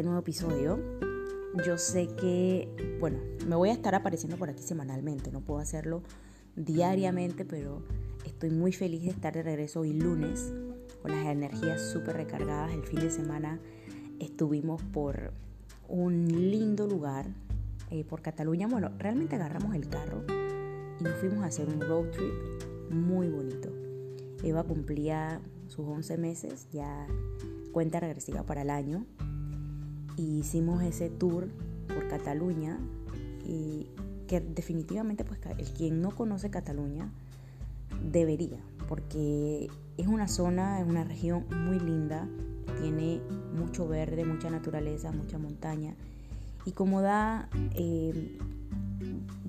este nuevo episodio. Yo sé que, bueno, me voy a estar apareciendo por aquí semanalmente, no puedo hacerlo diariamente, pero estoy muy feliz de estar de regreso hoy lunes con las energías súper recargadas. El fin de semana estuvimos por un lindo lugar, eh, por Cataluña. Bueno, realmente agarramos el carro y nos fuimos a hacer un road trip muy bonito. Eva cumplía sus 11 meses, ya cuenta regresiva para el año. Hicimos ese tour por Cataluña y que definitivamente pues el quien no conoce Cataluña debería, porque es una zona, es una región muy linda, tiene mucho verde, mucha naturaleza, mucha montaña y como da eh,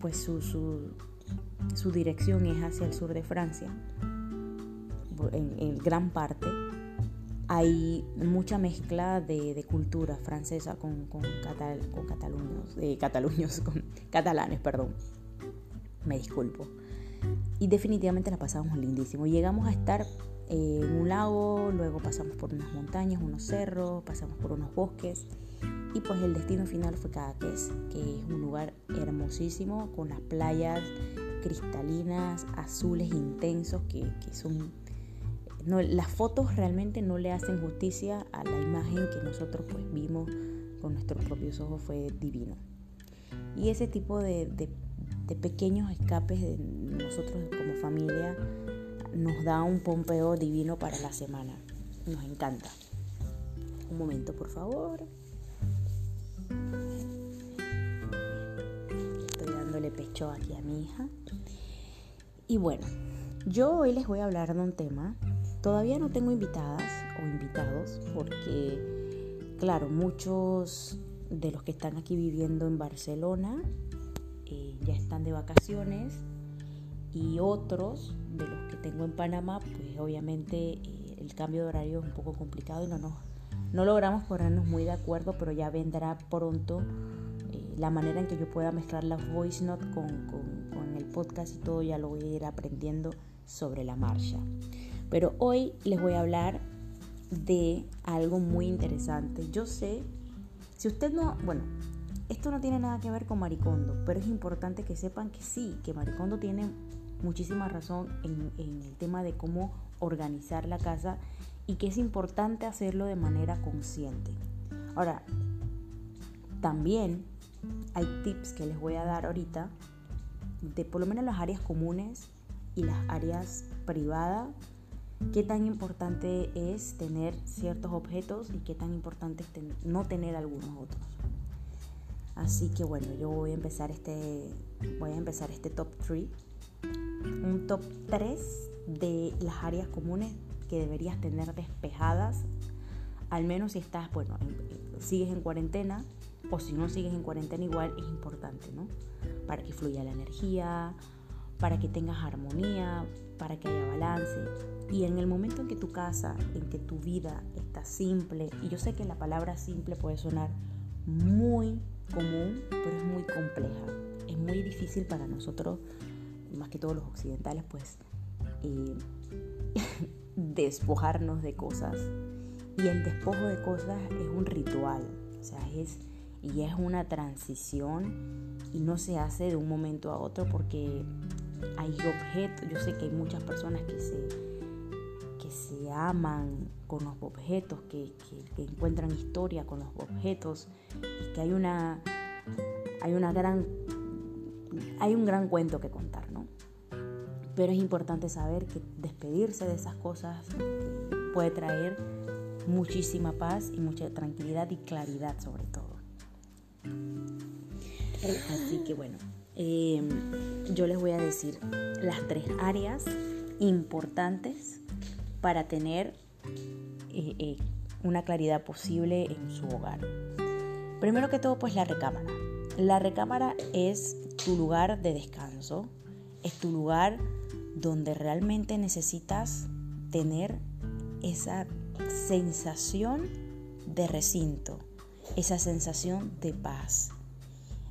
pues su, su, dirección es hacia el sur de Francia, en gran parte, hay mucha mezcla de, cultura francesa con, con, con cataluños, eh, con catalanes, perdón. Me disculpo. Y definitivamente la pasamos lindísimo. Llegamos a estar eh, en un lago, luego pasamos por unas montañas, unos cerros, pasamos por unos bosques. Y pues el destino final fue Cadaqués, que es un lugar hermosísimo, con las playas cristalinas, azules intensos, que, que son las fotos realmente no le hacen justicia a la imagen que nosotros pues vimos con nuestros propios ojos, fue divino. Y ese tipo de, pequeños escapes de nosotros como familia nos da un pompeo divino para la semana. Nos encanta. Un momento, por favor. Estoy dándole pecho aquí a mi hija. Y bueno, yo hoy les voy a hablar de un tema Todavía no tengo invitadas o invitados porque, claro, muchos de los que están aquí viviendo en Barcelona eh, ya están de vacaciones y otros de los que tengo en Panamá, pues obviamente eh, el cambio de horario es un poco complicado y no, nos, no logramos ponernos muy de acuerdo, pero ya vendrá pronto eh, la manera en que yo pueda mezclar la voice note con, con el podcast y todo, ya lo voy a ir aprendiendo sobre la marcha. Pero hoy les voy a hablar de algo muy interesante. Yo sé, si usted no, bueno, esto no tiene nada que ver con Maricondo, pero es importante que sepan que sí, que Maricondo tiene muchísima razón en, el tema de cómo organizar la casa y que es importante hacerlo de manera consciente. Ahora, también hay tips que les voy a dar ahorita de por lo menos las áreas comunes y las áreas privadas qué tan importante es tener ciertos objetos y qué tan importante es no tener algunos otros. Así que bueno, yo voy a empezar este, voy a empezar este top 3. Un top 3 de las áreas comunes que deberías tener despejadas, al menos si estás, bueno, sigues en cuarentena o si no sigues en cuarentena igual es importante, ¿no? Para que fluya la energía, para que tengas armonía, para que haya balance. Y en el momento en que tu casa, en que tu vida está simple, y yo sé que la palabra simple puede sonar muy común, pero es muy compleja. Es muy difícil para nosotros, más que todos los occidentales, pues eh, despojarnos de cosas. Y el despojo de cosas es un ritual, o sea, es y es una transición y no se hace de un momento a otro porque hay objetos, yo sé que hay muchas personas que se, se aman con los objetos, que, encuentran historia con los objetos, y que hay una, hay una gran, hay un gran cuento que contar, ¿no? Pero es importante saber que despedirse de esas cosas puede traer muchísima paz y mucha tranquilidad y claridad sobre todo. Así que bueno, Em, yo les voy a decir las tres áreas importantes para tener eh, eh, una claridad posible en su hogar. Primero que todo, pues la recámara. La recámara es tu lugar de descanso, es tu lugar donde realmente necesitas tener esa sensación de recinto, esa sensación de paz.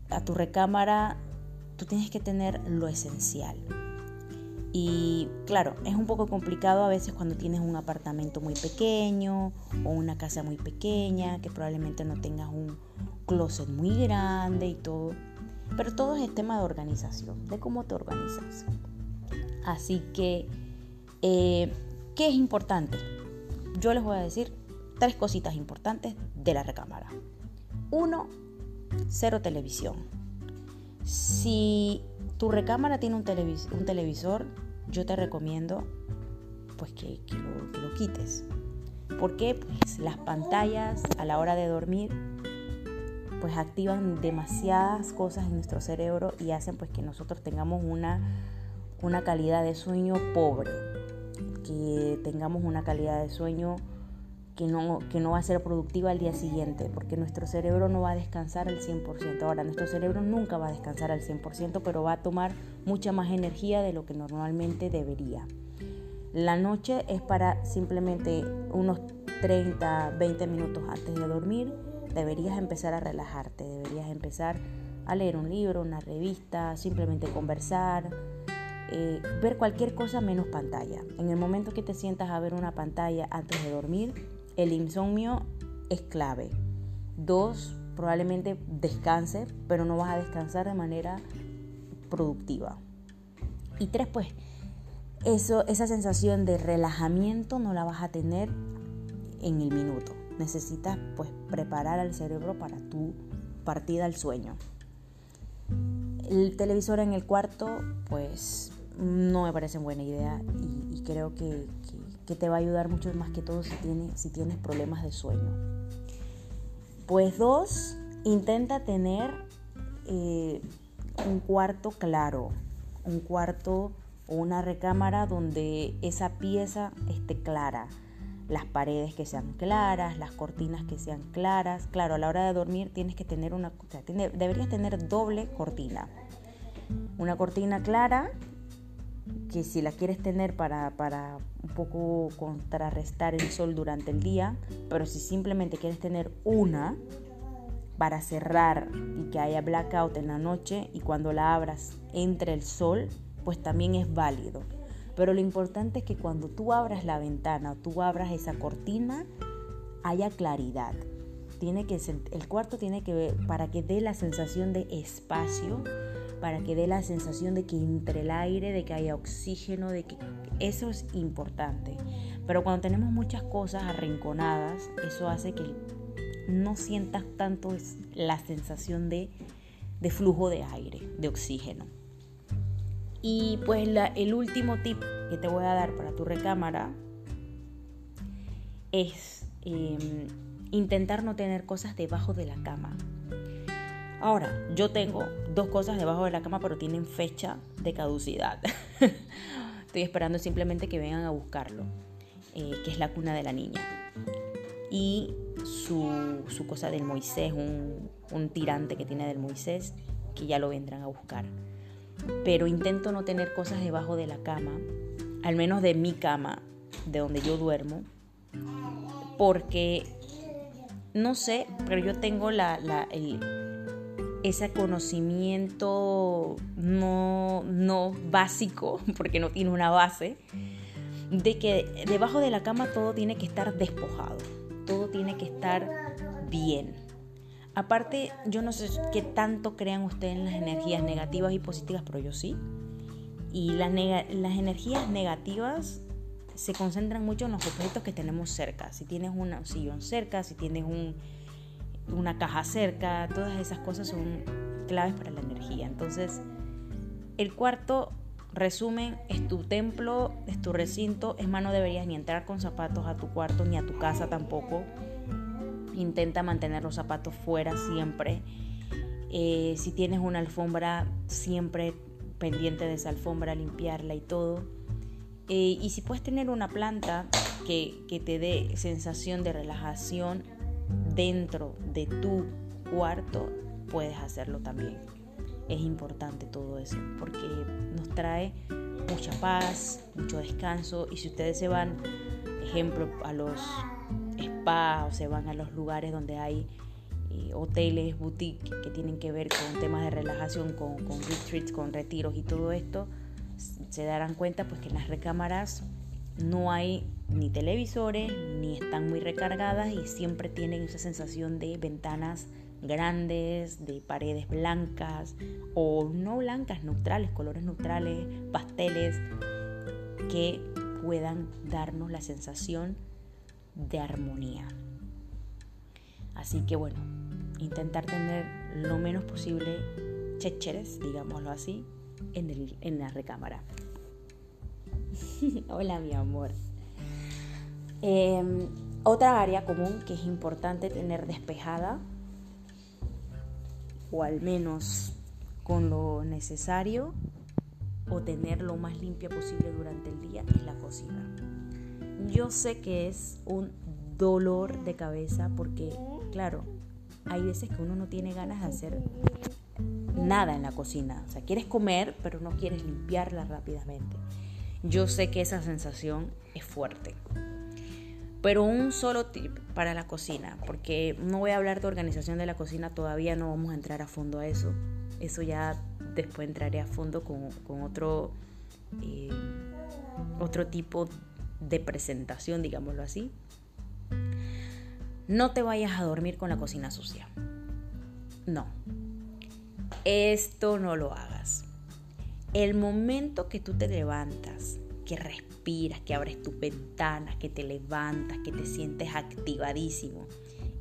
A tu recámara tú tienes que tener lo esencial. Y claro, es un poco complicado a veces cuando tienes un apartamento muy pequeño o una casa muy pequeña, que probablemente no tengas un closet muy grande y todo. Pero todo es tema de organización, de cómo te organizas. Así que, eh, ¿qué es importante? Yo les voy a decir tres cositas importantes de la recámara. Uno, cero televisión. Si tu recámara tiene un, televisor, yo te recomiendo pues que, lo, quites. Porque pues, las pantallas a la hora de dormir pues activan demasiadas cosas en nuestro cerebro y hacen pues que nosotros tengamos una, una calidad de sueño pobre, que tengamos una calidad de sueño que no, que no va a ser productiva al día siguiente, porque nuestro cerebro no va a descansar al 100%. Ahora, nuestro cerebro nunca va a descansar al 100%, pero va a tomar mucha más energía de lo que normalmente debería. La noche es para simplemente unos 30, 20 minutos antes de dormir, deberías empezar a relajarte, deberías empezar a leer un libro, una revista, simplemente conversar, eh, ver cualquier cosa menos pantalla. En el momento que te sientas a ver una pantalla antes de dormir, el insomnio es clave. Dos, probablemente descanse, pero no vas a descansar de manera productiva. Y tres, pues esa sensación de relajamiento no la vas a tener en el minuto. Necesitas pues preparar al cerebro para tu partida al sueño. El televisor en el cuarto, pues no me parece buena idea y, creo que te va a ayudar mucho más que todo si, si tienes problemas de sueño. Pues dos, intenta tener eh, un cuarto claro, un cuarto o una recámara donde esa pieza esté clara. Las paredes que sean claras, las cortinas que sean claras. Claro, a la hora de dormir tienes que tener una, deberías tener doble cortina. Una cortina clara que si la quieres tener para, para, un poco contrarrestar el sol durante el día, pero si simplemente quieres tener una para cerrar y que haya blackout en la noche y cuando la abras entre el sol, pues también es válido. Pero lo importante es que cuando tú abras la ventana o tú abras esa cortina, haya claridad. Tiene que, el cuarto tiene que ver para que dé la sensación de espacio para que dé la sensación de que entre el aire, de que haya oxígeno, de que eso es importante. Pero cuando tenemos muchas cosas arrinconadas, eso hace que no sientas tanto la sensación de, flujo de aire, de oxígeno. Y pues el último tip que te voy a dar para tu recámara es em, intentar no tener cosas debajo de la cama. Ahora, yo tengo dos cosas debajo de la cama, pero tienen fecha de caducidad. Estoy esperando simplemente que vengan a buscarlo, eh, que es la cuna de la niña. Y su, cosa del Moisés, un, un tirante que tiene del Moisés, que ya lo vendrán a buscar. Pero intento no tener cosas debajo de la cama, al menos de mi cama, de donde yo duermo, porque no sé, pero yo tengo la, la, el, ese conocimiento no, no básico, porque no tiene una base, de que debajo de la cama todo tiene que estar despojado, todo tiene que estar bien. Aparte, yo no sé qué tanto crean ustedes en las energías negativas y positivas, pero yo sí. Y las, las energías negativas se concentran mucho en los objetos que tenemos cerca. Si tienes un sillón cerca, si tienes un, una caja cerca, todas esas cosas son claves para la energía. Entonces, el cuarto resumen es tu templo, es tu recinto, es más, no deberías ni entrar con zapatos a tu cuarto ni a tu casa tampoco. Intenta mantener los zapatos fuera siempre. Eh, si tienes una alfombra, siempre pendiente de esa alfombra, limpiarla y todo. Eh, y si puedes tener una planta que, que te dé sensación de relajación, dentro de tu cuarto, puedes hacerlo también. Es importante todo eso porque nos trae mucha paz, mucho descanso y si ustedes se van, ejemplo, a los spas o se van a los lugares donde hay eh, hoteles, boutiques que tienen que ver con temas de relajación, con, con retreats, con retiros y todo esto, se darán cuenta pues que en las recámaras no hay ni televisores, ni están muy recargadas y siempre tienen esa sensación de ventanas grandes, de paredes blancas o no blancas, neutrales, colores neutrales, pasteles, que puedan darnos la sensación de armonía. Así que bueno, intentar tener lo menos posible checheres, digámoslo así, en, el, en la recámara. Hola mi amor. Em, otra área común que es importante tener despejada, o al menos con lo necesario, o tener lo más limpia posible durante el día, es la cocina. Yo sé que es un dolor de cabeza porque, claro, hay veces que uno no tiene ganas de hacer nada en la cocina. O sea, quieres comer, pero no quieres limpiarla rápidamente. Yo sé que esa sensación es fuerte. Pero un solo tip para la cocina, porque no voy a hablar de organización de la cocina, todavía no vamos a entrar a fondo a eso. Eso ya después entraré a fondo con, otro, eh, otro tipo de presentación, digámoslo así. No te vayas a dormir con la cocina sucia. No. Esto no lo hagas. El momento que tú te levantas, que respiras, que abres tus ventanas, que te levantas, que te sientes activadísimo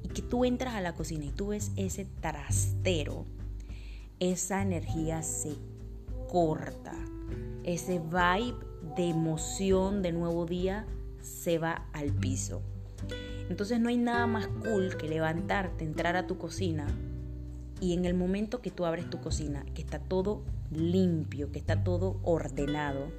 y que tú entras a la cocina y tú ves ese trastero, esa energía se corta. Ese vibe de emoción de nuevo día se va al piso. Entonces no hay nada más cool que levantarte, entrar a tu cocina y en el momento que tú abres tu cocina, que está todo limpio, que está todo ordenado,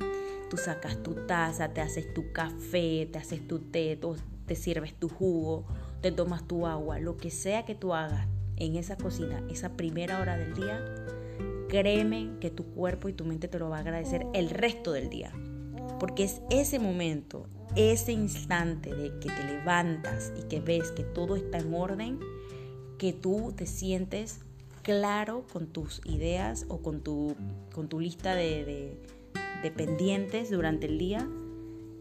tú sacas tu taza, te haces tu café, te haces tu té, te sirves tu jugo, te tomas tu agua, lo que sea que tú hagas en esa cocina, esa primera hora del día, créeme que tu cuerpo y tu mente te lo va a agradecer el resto del día. Porque es ese momento, ese instante de que te levantas y que ves que todo está en orden, que tú te sientes claro con tus ideas o con tu, con tu lista de, de pendientes durante el día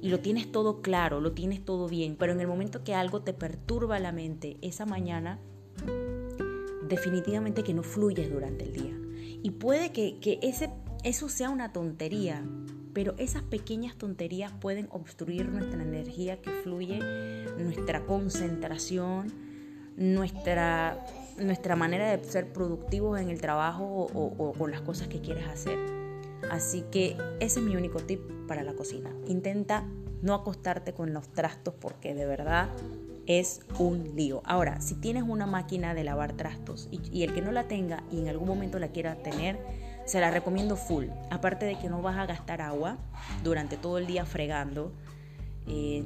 y lo tienes todo claro, lo tienes todo bien, pero en el momento que algo te perturba la mente esa mañana, definitivamente que no fluyes durante el día. Y puede que, que ese, eso sea una tontería, pero esas pequeñas tonterías pueden obstruir nuestra energía que fluye, nuestra concentración, nuestra, nuestra manera de ser productivos en el trabajo o, con las cosas que quieres hacer. Así que ese es mi único tip para la cocina. Intenta no acostarte con los trastos porque de verdad es un lío. Ahora, si tienes una máquina de lavar trastos y, el que no la tenga y en algún momento la quiera tener, se la recomiendo full. Aparte de que no vas a gastar agua durante todo el día fregando, eh,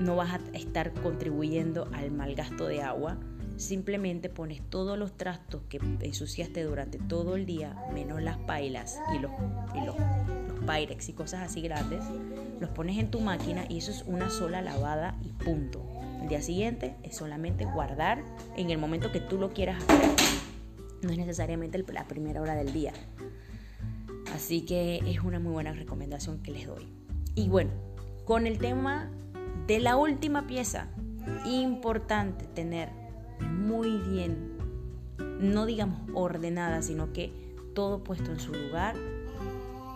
no vas a estar contribuyendo al mal gasto de agua. Simplemente pones todos los trastos que ensuciaste durante todo el día, menos las pailas y los, y los, los pyrex y cosas así grandes, los pones en tu máquina y eso es una sola lavada y punto. El día siguiente es solamente guardar en el momento que tú lo quieras hacer no es necesariamente la primera hora del día. Así que es una muy buena recomendación que les doy. Y bueno, con el tema de la última pieza, importante tener muy bien, no digamos ordenada, sino que todo puesto en su lugar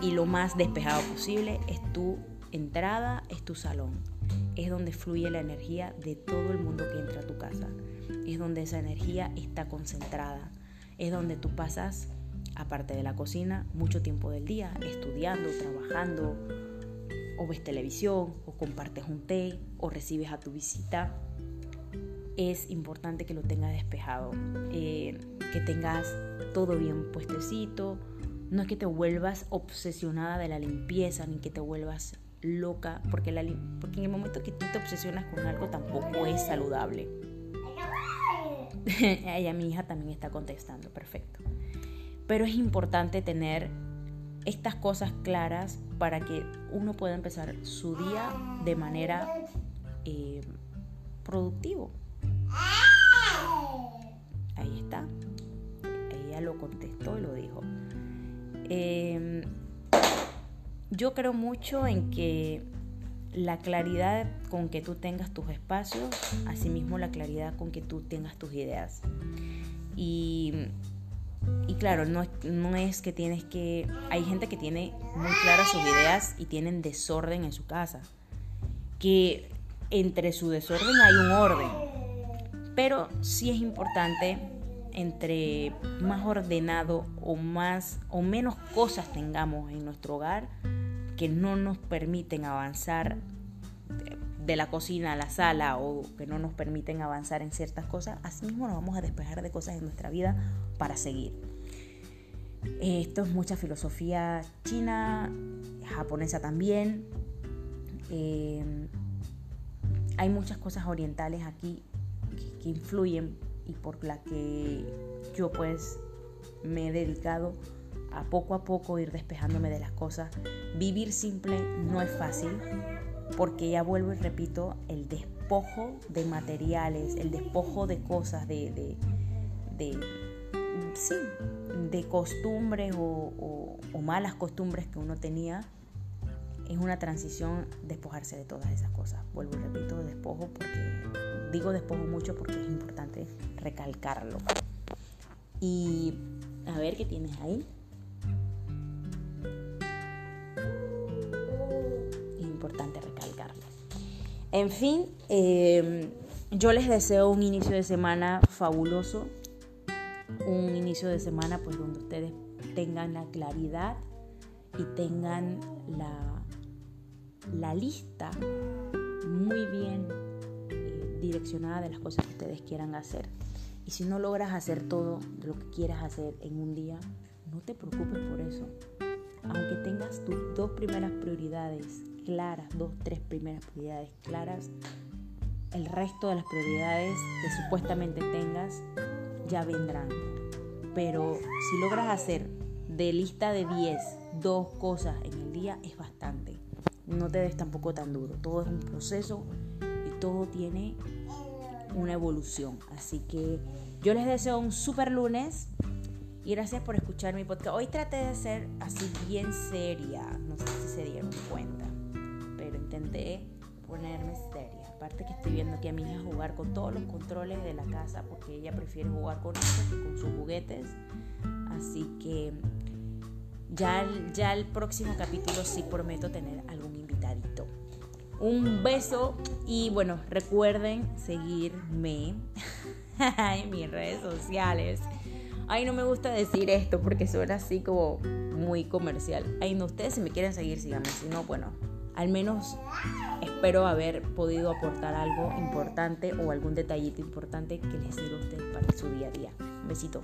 y lo más despejado posible es tu entrada, es tu salón. Es donde fluye la energía de todo el mundo que entra a tu casa. Es donde esa energía está concentrada es donde tú pasas, aparte de la cocina, mucho tiempo del día, estudiando, trabajando, o ves televisión, o compartes un té, o recibes a tu visita. Es importante que lo tengas despejado, eh, que tengas todo bien puestecito. No es que te vuelvas obsesionada de la limpieza, ni que te vuelvas loca, porque, la, porque en el momento que tú te obsesionas con algo tampoco es saludable. Ella, mi hija, también está contestando, perfecto. Pero es importante tener estas cosas claras para que uno pueda empezar su día de manera eh, productivo. Ahí está. Ella lo contestó y lo dijo. Em, yo creo mucho en que la claridad con que tú tengas tus espacios, asimismo la claridad con que tú tengas tus ideas. Y, y claro, no, no es que tienes que... Hay gente que tiene muy claras sus ideas y tienen desorden en su casa. Que entre su desorden hay un orden. Pero sí es importante entre más ordenado o más o menos cosas tengamos en nuestro hogar, que no nos permiten avanzar de la cocina a la sala o que no nos permiten avanzar en ciertas cosas, así mismo nos vamos a despejar de cosas en nuestra vida para seguir. Esto es mucha filosofía china, japonesa también. Eh, hay muchas cosas orientales aquí que, influyen y por la que yo pues me he dedicado a poco a poco ir despejándome de las cosas. Vivir simple no es fácil porque ya vuelvo y repito, el despojo de materiales, el despojo de cosas, de, de, sí, de costumbres o, malas costumbres que uno tenía, es una transición despojarse de todas esas cosas. Vuelvo y repito, despojo porque digo despojo mucho porque es importante recalcarlo. Y a ver qué tienes ahí. En fin, em, yo les deseo un inicio de semana fabuloso, un inicio de semana pues donde ustedes tengan la claridad y tengan la, la lista muy bien direccionada de las cosas que ustedes quieran hacer. Y si no logras hacer todo lo que quieras hacer en un día, no te preocupes por eso. Aunque tengas tus dos primeras prioridades claras, dos, tres primeras prioridades claras, el resto de las prioridades que supuestamente tengas ya vendrán. Pero si logras hacer de lista de 10 dos cosas en el día es bastante. No te des tampoco tan duro. Todo es un proceso todo tiene una evolución. Así que yo les deseo un super lunes y gracias por escuchar mi. Hoy traté de ser así bien seria. No sé si se dieron cuenta intenté ponerme seria. Aparte que estoy viendo que a mi hija jugar con todos los controles de la casa porque ella prefiere jugar con eso que con sus juguetes. Así que ya, ya el próximo capítulo sí prometo tener algún. Un beso y bueno, recuerden seguirme en mis redes sociales. Ay, no me gusta decir esto porque suena así como muy comercial. Ay, no, ustedes si me quieren seguir, síganme. Si no, bueno, al menos espero haber podido aportar algo importante o algún detallito importante que les sirva a ustedes para su día a día. Un besito.